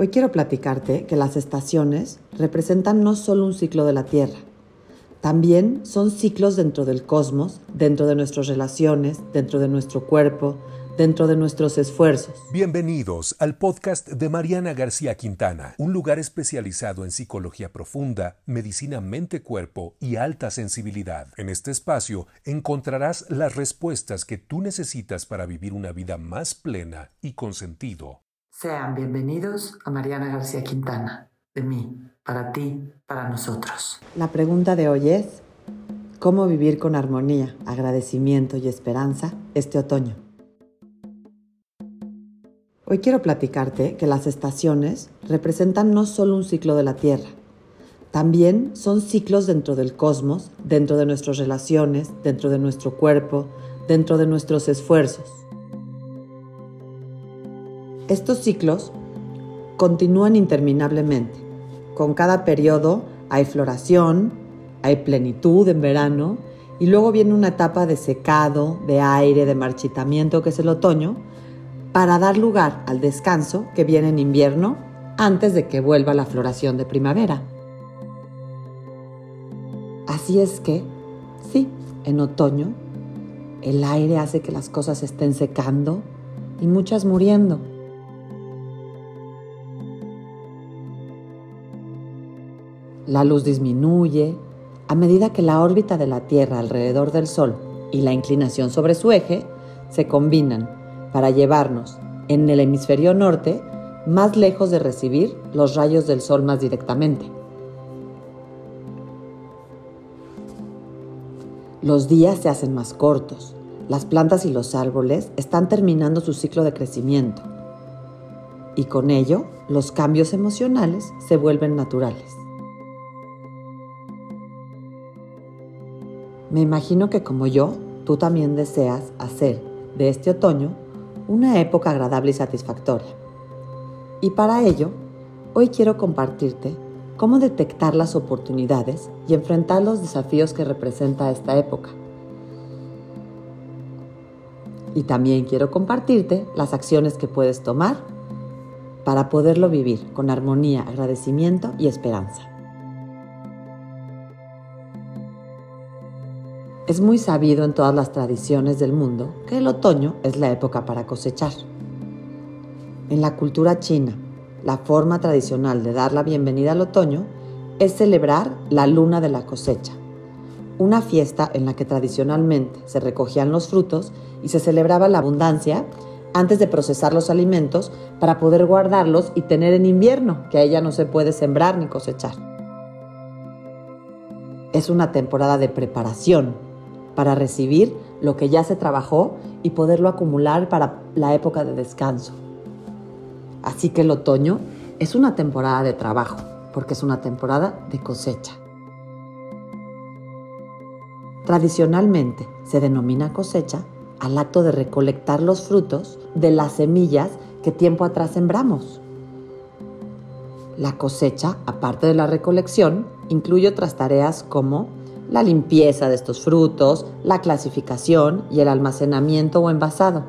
Hoy quiero platicarte que las estaciones representan no solo un ciclo de la Tierra, también son ciclos dentro del cosmos, dentro de nuestras relaciones, dentro de nuestro cuerpo, dentro de nuestros esfuerzos. Bienvenidos al podcast de Mariana García Quintana, un lugar especializado en psicología profunda, medicina mente-cuerpo y alta sensibilidad. En este espacio encontrarás las respuestas que tú necesitas para vivir una vida más plena y con sentido. Sean bienvenidos a Mariana García Quintana, de mí, para ti, para nosotros. La pregunta de hoy es, ¿cómo vivir con armonía, agradecimiento y esperanza este otoño? Hoy quiero platicarte que las estaciones representan no solo un ciclo de la Tierra, también son ciclos dentro del cosmos, dentro de nuestras relaciones, dentro de nuestro cuerpo, dentro de nuestros esfuerzos. Estos ciclos continúan interminablemente. Con cada periodo hay floración, hay plenitud en verano y luego viene una etapa de secado, de aire, de marchitamiento que es el otoño, para dar lugar al descanso que viene en invierno antes de que vuelva la floración de primavera. Así es que, sí, en otoño, el aire hace que las cosas estén secando y muchas muriendo. La luz disminuye a medida que la órbita de la Tierra alrededor del Sol y la inclinación sobre su eje se combinan para llevarnos en el hemisferio norte más lejos de recibir los rayos del sol más directamente. Los días se hacen más cortos, las plantas y los árboles están terminando su ciclo de crecimiento y con ello los cambios emocionales se vuelven naturales. Me imagino que como yo, tú también deseas hacer de este otoño una época agradable y satisfactoria. Y para ello, hoy quiero compartirte cómo detectar las oportunidades y enfrentar los desafíos que representa esta época. Y también quiero compartirte las acciones que puedes tomar para poderlo vivir con armonía, agradecimiento y esperanza. Es muy sabido en todas las tradiciones del mundo que el otoño es la época para cosechar. En la cultura china, la forma tradicional de dar la bienvenida al otoño es celebrar la luna de la cosecha, una fiesta en la que tradicionalmente se recogían los frutos y se celebraba la abundancia antes de procesar los alimentos para poder guardarlos y tener en invierno, que a ella no se puede sembrar ni cosechar. Es una temporada de preparación para recibir lo que ya se trabajó y poderlo acumular para la época de descanso. Así que el otoño es una temporada de trabajo, porque es una temporada de cosecha. Tradicionalmente se denomina cosecha al acto de recolectar los frutos de las semillas que tiempo atrás sembramos. La cosecha, aparte de la recolección, incluye otras tareas como la limpieza de estos frutos, la clasificación y el almacenamiento o envasado.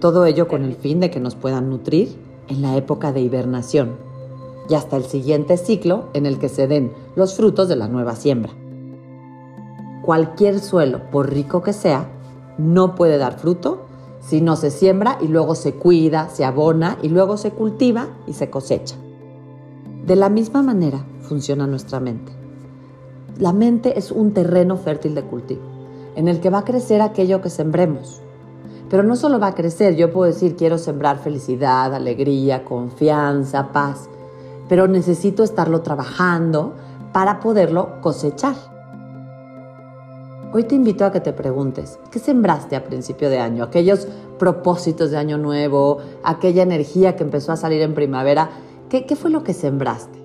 Todo ello con el fin de que nos puedan nutrir en la época de hibernación y hasta el siguiente ciclo en el que se den los frutos de la nueva siembra. Cualquier suelo, por rico que sea, no puede dar fruto si no se siembra y luego se cuida, se abona y luego se cultiva y se cosecha. De la misma manera funciona nuestra mente la mente es un terreno fértil de cultivo, en el que va a crecer aquello que sembremos. Pero no solo va a crecer, yo puedo decir quiero sembrar felicidad, alegría, confianza, paz, pero necesito estarlo trabajando para poderlo cosechar. Hoy te invito a que te preguntes, ¿qué sembraste a principio de año? Aquellos propósitos de año nuevo, aquella energía que empezó a salir en primavera, ¿qué, qué fue lo que sembraste?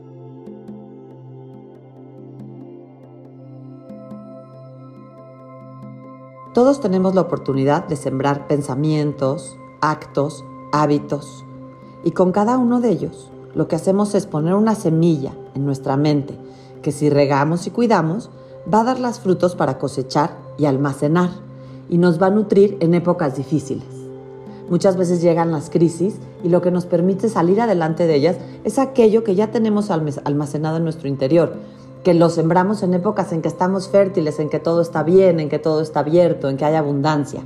Todos tenemos la oportunidad de sembrar pensamientos, actos, hábitos. Y con cada uno de ellos, lo que hacemos es poner una semilla en nuestra mente que si regamos y cuidamos, va a dar las frutos para cosechar y almacenar y nos va a nutrir en épocas difíciles. Muchas veces llegan las crisis y lo que nos permite salir adelante de ellas es aquello que ya tenemos almacenado en nuestro interior, que lo sembramos en épocas en que estamos fértiles, en que todo está bien, en que todo está abierto, en que hay abundancia.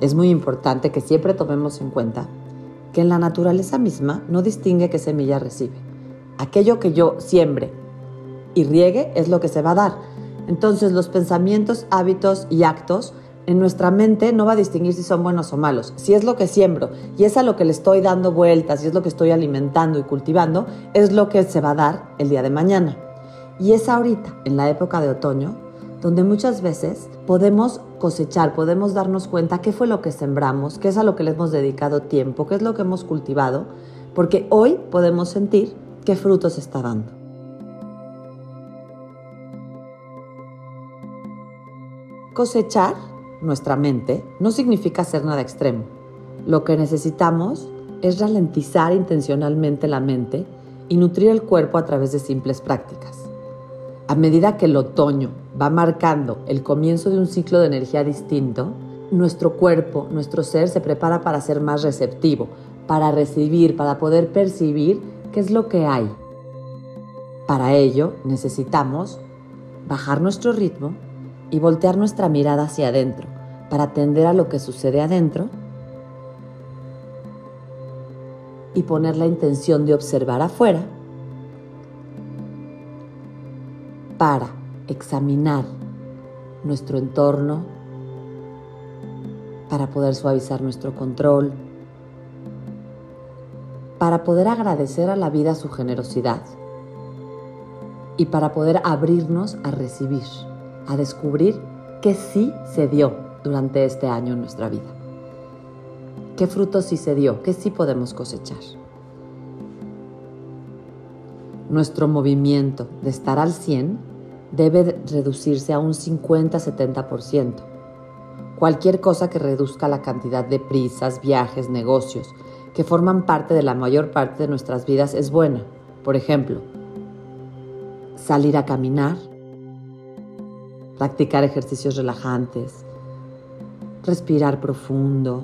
Es muy importante que siempre tomemos en cuenta que en la naturaleza misma no distingue qué semilla recibe. Aquello que yo siembre y riegue es lo que se va a dar. Entonces los pensamientos, hábitos y actos en nuestra mente no va a distinguir si son buenos o malos. Si es lo que siembro y es a lo que le estoy dando vueltas y es lo que estoy alimentando y cultivando, es lo que se va a dar el día de mañana. Y es ahorita, en la época de otoño, donde muchas veces podemos cosechar, podemos darnos cuenta qué fue lo que sembramos, qué es a lo que le hemos dedicado tiempo, qué es lo que hemos cultivado, porque hoy podemos sentir qué frutos está dando. Cosechar nuestra mente no significa hacer nada extremo. Lo que necesitamos es ralentizar intencionalmente la mente y nutrir el cuerpo a través de simples prácticas. A medida que el otoño va marcando el comienzo de un ciclo de energía distinto, nuestro cuerpo, nuestro ser se prepara para ser más receptivo, para recibir, para poder percibir qué es lo que hay. Para ello necesitamos bajar nuestro ritmo y voltear nuestra mirada hacia adentro para atender a lo que sucede adentro y poner la intención de observar afuera para examinar nuestro entorno, para poder suavizar nuestro control, para poder agradecer a la vida su generosidad y para poder abrirnos a recibir a descubrir qué sí se dio durante este año en nuestra vida. ¿Qué frutos sí se dio? ¿Qué sí podemos cosechar? Nuestro movimiento de estar al 100 debe reducirse a un 50-70%. Cualquier cosa que reduzca la cantidad de prisas, viajes, negocios que forman parte de la mayor parte de nuestras vidas es buena. Por ejemplo, salir a caminar, practicar ejercicios relajantes, respirar profundo.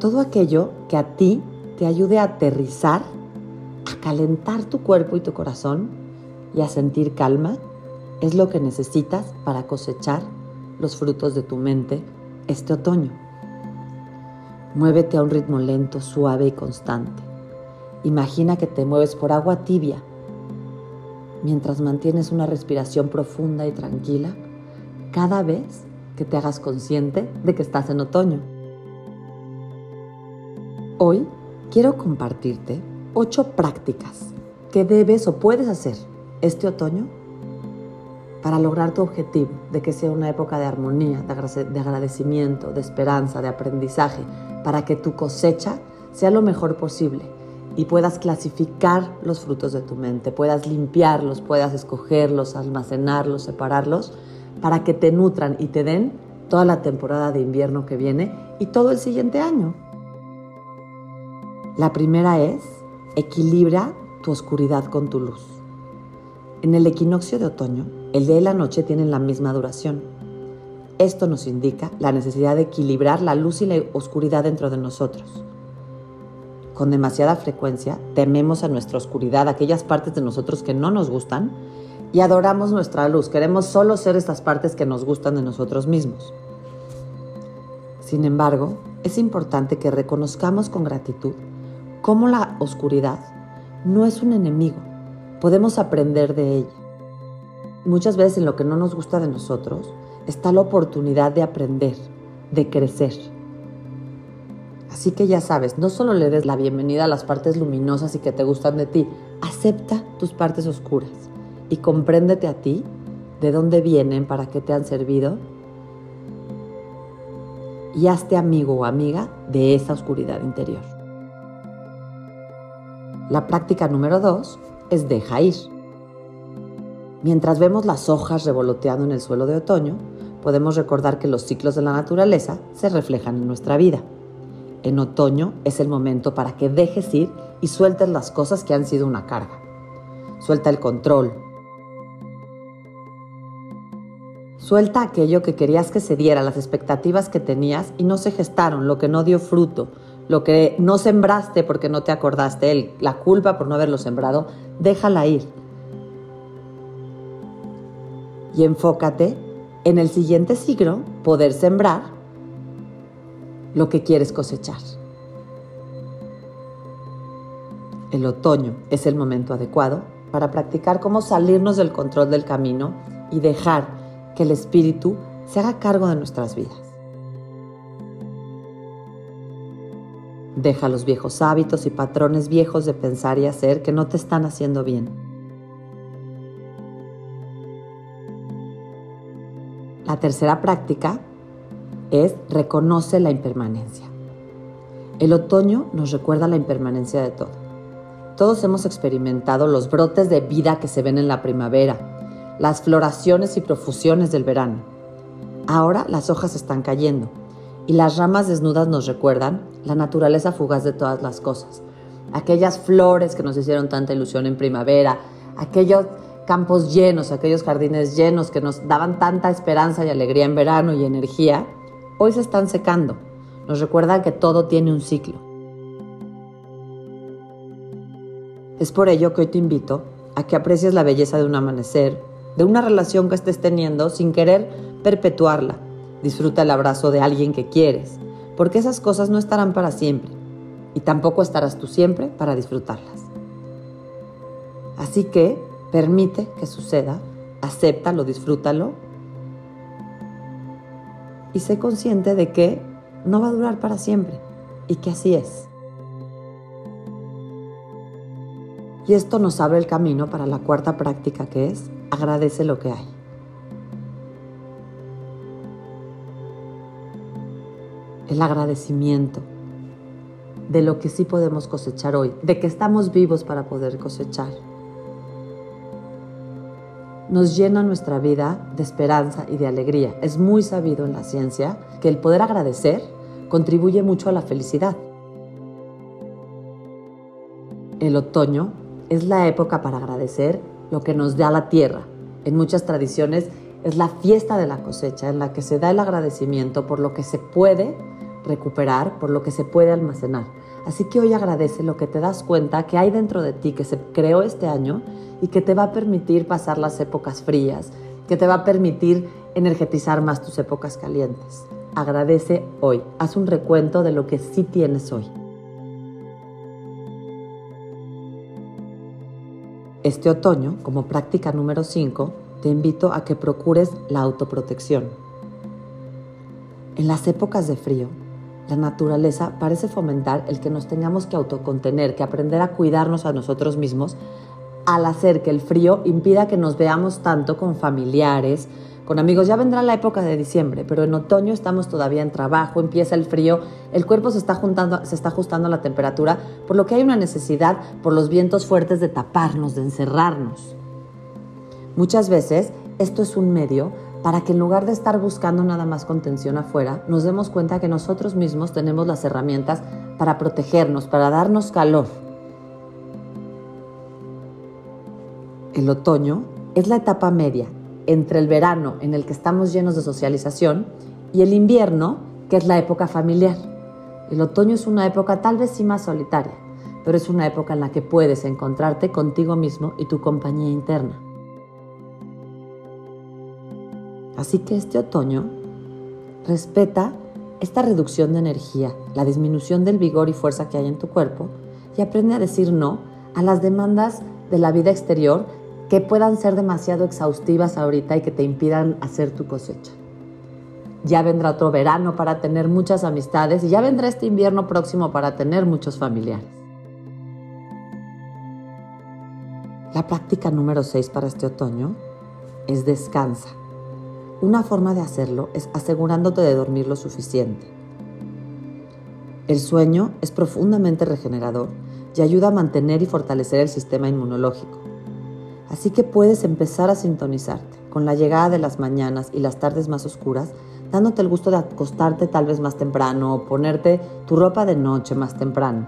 Todo aquello que a ti te ayude a aterrizar, a calentar tu cuerpo y tu corazón y a sentir calma, es lo que necesitas para cosechar los frutos de tu mente este otoño. Muévete a un ritmo lento, suave y constante. Imagina que te mueves por agua tibia mientras mantienes una respiración profunda y tranquila cada vez que te hagas consciente de que estás en otoño. Hoy quiero compartirte ocho prácticas que debes o puedes hacer este otoño para lograr tu objetivo de que sea una época de armonía, de agradecimiento, de esperanza, de aprendizaje, para que tu cosecha sea lo mejor posible y puedas clasificar los frutos de tu mente, puedas limpiarlos, puedas escogerlos, almacenarlos, separarlos, para que te nutran y te den toda la temporada de invierno que viene y todo el siguiente año. La primera es, equilibra tu oscuridad con tu luz. En el equinoccio de otoño, el día y la noche tienen la misma duración. Esto nos indica la necesidad de equilibrar la luz y la oscuridad dentro de nosotros con demasiada frecuencia tememos a nuestra oscuridad, aquellas partes de nosotros que no nos gustan, y adoramos nuestra luz. Queremos solo ser estas partes que nos gustan de nosotros mismos. Sin embargo, es importante que reconozcamos con gratitud cómo la oscuridad no es un enemigo. Podemos aprender de ella. Muchas veces en lo que no nos gusta de nosotros está la oportunidad de aprender, de crecer. Así que ya sabes, no solo le des la bienvenida a las partes luminosas y que te gustan de ti, acepta tus partes oscuras y compréndete a ti, de dónde vienen, para qué te han servido y hazte amigo o amiga de esa oscuridad interior. La práctica número dos es deja ir. Mientras vemos las hojas revoloteando en el suelo de otoño, podemos recordar que los ciclos de la naturaleza se reflejan en nuestra vida en otoño es el momento para que dejes ir y sueltes las cosas que han sido una carga. Suelta el control, Suelta aquello que querías que se diera, las expectativas que tenías y no se gestaron, lo que no dio fruto, lo que no sembraste porque no te acordaste, la culpa por no haberlo sembrado, déjala ir. Y enfócate en el siguiente siglo poder sembrar lo que quieres cosechar. El otoño es el momento adecuado para practicar cómo salirnos del control del camino y dejar que el espíritu se haga cargo de nuestras vidas. Deja los viejos hábitos y patrones viejos de pensar y hacer que no te están haciendo bien. La tercera práctica es reconoce la impermanencia. El otoño nos recuerda la impermanencia de todo. Todos hemos experimentado los brotes de vida que se ven en la primavera, las floraciones y profusiones del verano. Ahora las hojas están cayendo y las ramas desnudas nos recuerdan la naturaleza fugaz de todas las cosas. Aquellas flores que nos hicieron tanta ilusión en primavera, aquellos campos llenos, aquellos jardines llenos que nos daban tanta esperanza y alegría en verano y energía, hoy se están secando. Nos recuerdan que todo tiene un ciclo. Es por ello que hoy te invito a que aprecies la belleza de un amanecer, de una relación que estés teniendo sin querer perpetuarla. Disfruta el abrazo de alguien que quieres, porque esas cosas no estarán para siempre y tampoco estarás tú siempre para disfrutarlas. Así que permite que suceda, acéptalo, disfrútalo y sé consciente de que no va a durar para siempre y que así es. Y esto nos abre el camino para la cuarta práctica que es agradece lo que hay. El agradecimiento de lo que sí podemos cosechar hoy, de que estamos vivos para poder cosechar. Nos llena nuestra vida de esperanza y de alegría. Es muy sabido en la ciencia que el poder agradecer contribuye mucho a la felicidad. El otoño es la época para agradecer lo que nos da la tierra. En muchas tradiciones es la fiesta de la cosecha en la que se da el agradecimiento por lo que se puede recuperar, por lo que se puede almacenar. Así que hoy agradece lo que te das cuenta que hay dentro de ti que se creó este año y que te va a permitir pasar las épocas frías, que te va a permitir energetizar más tus épocas calientes. Agradece hoy, haz un recuento de lo que sí tienes hoy. Este otoño, como práctica número 5, te invito a que procures la autoprotección. En las épocas de frío, la naturaleza parece fomentar el que nos tengamos que autocontener, que aprender a cuidarnos a nosotros mismos, al hacer que el frío impida que nos veamos tanto con familiares, con amigos. Ya vendrá la época de diciembre, pero en otoño estamos todavía en trabajo, empieza el frío, el cuerpo se está, ajustando a la temperatura, por lo que hay una necesidad por los vientos fuertes de taparnos, de encerrarnos. Muchas veces esto es un medio para que en lugar de estar buscando nada más contención afuera, nos demos cuenta que nosotros mismos tenemos las herramientas para protegernos, para darnos calor. El otoño es la etapa media entre el verano, en el que estamos llenos de socialización, y el invierno, que es la época familiar. El otoño es una época tal vez sí más solitaria, pero es una época en la que puedes encontrarte contigo mismo y tu compañía interna. Así que este otoño respeta esta reducción de energía, la disminución del vigor y fuerza que hay en tu cuerpo y aprende a decir no a las demandas de la vida exterior que puedan ser demasiado exhaustivas ahorita y que te impidan hacer tu cosecha. Ya vendrá otro verano para tener muchas amistades y ya vendrá este invierno próximo para tener muchos familiares. La práctica número 6 para este otoño es descansa. Una forma de hacerlo es asegurándote de dormir lo suficiente. El sueño es profundamente regenerador y ayuda a mantener y fortalecer el sistema inmunológico. Así que puedes empezar a sintonizarte con la llegada de las mañanas y las tardes más oscuras, dándote el gusto de acostarte tal vez más temprano o ponerte tu ropa de noche más temprano.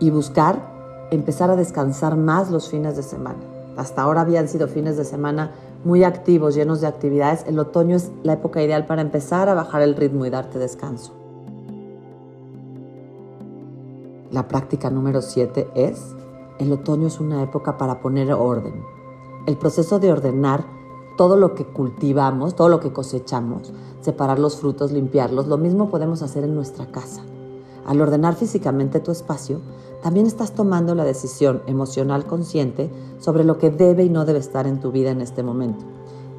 Y buscar empezar a descansar más los fines de semana. Hasta ahora habían sido fines de semana muy activos, llenos de actividades, el otoño es la época ideal para empezar a bajar el ritmo y darte descanso. La práctica número 7 es, el otoño es una época para poner orden. El proceso de ordenar todo lo que cultivamos, todo lo que cosechamos, separar los frutos, limpiarlos, lo mismo podemos hacer en nuestra casa. Al ordenar físicamente tu espacio, también estás tomando la decisión emocional consciente sobre lo que debe y no debe estar en tu vida en este momento.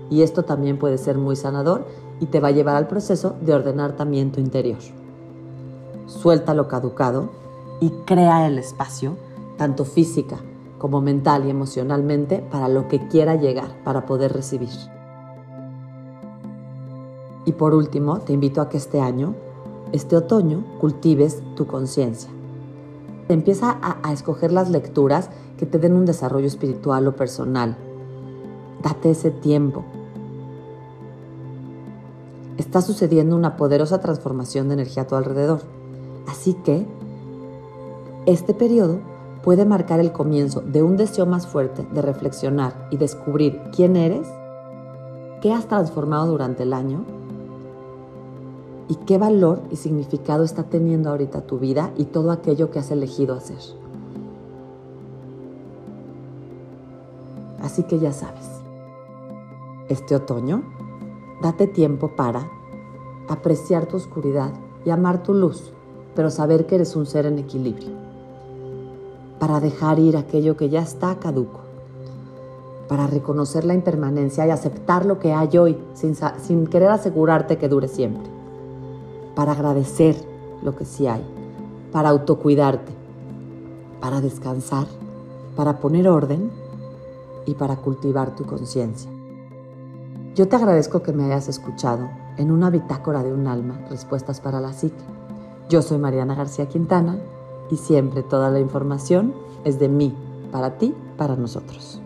Y esto también puede ser muy sanador y te va a llevar al proceso de ordenar también tu interior. Suelta lo caducado y crea el espacio, tanto física como mental y emocionalmente, para lo que quiera llegar, para poder recibir. Y por último, te invito a que este año, este otoño, cultives tu conciencia. Empieza a, escoger las lecturas que te den un desarrollo espiritual o personal. Date ese tiempo. Está sucediendo una poderosa transformación de energía a tu alrededor. Así que este periodo puede marcar el comienzo de un deseo más fuerte de reflexionar y descubrir quién eres, qué has transformado durante el año y qué valor y significado está teniendo ahorita tu vida y todo aquello que has elegido hacer. Así que ya sabes, este otoño, date tiempo para apreciar tu oscuridad y amar tu luz, pero saber que eres un ser en equilibrio para dejar ir aquello que ya está caduco, para reconocer la impermanencia y aceptar lo que hay hoy sin, querer asegurarte que dure siempre, para agradecer lo que sí hay, para autocuidarte, para descansar, para poner orden y para cultivar tu conciencia. Yo te agradezco que me hayas escuchado en una bitácora de un alma, Respuestas para la Psique. Yo soy Mariana García Quintana y siempre toda la información es de mí, para ti, para nosotros.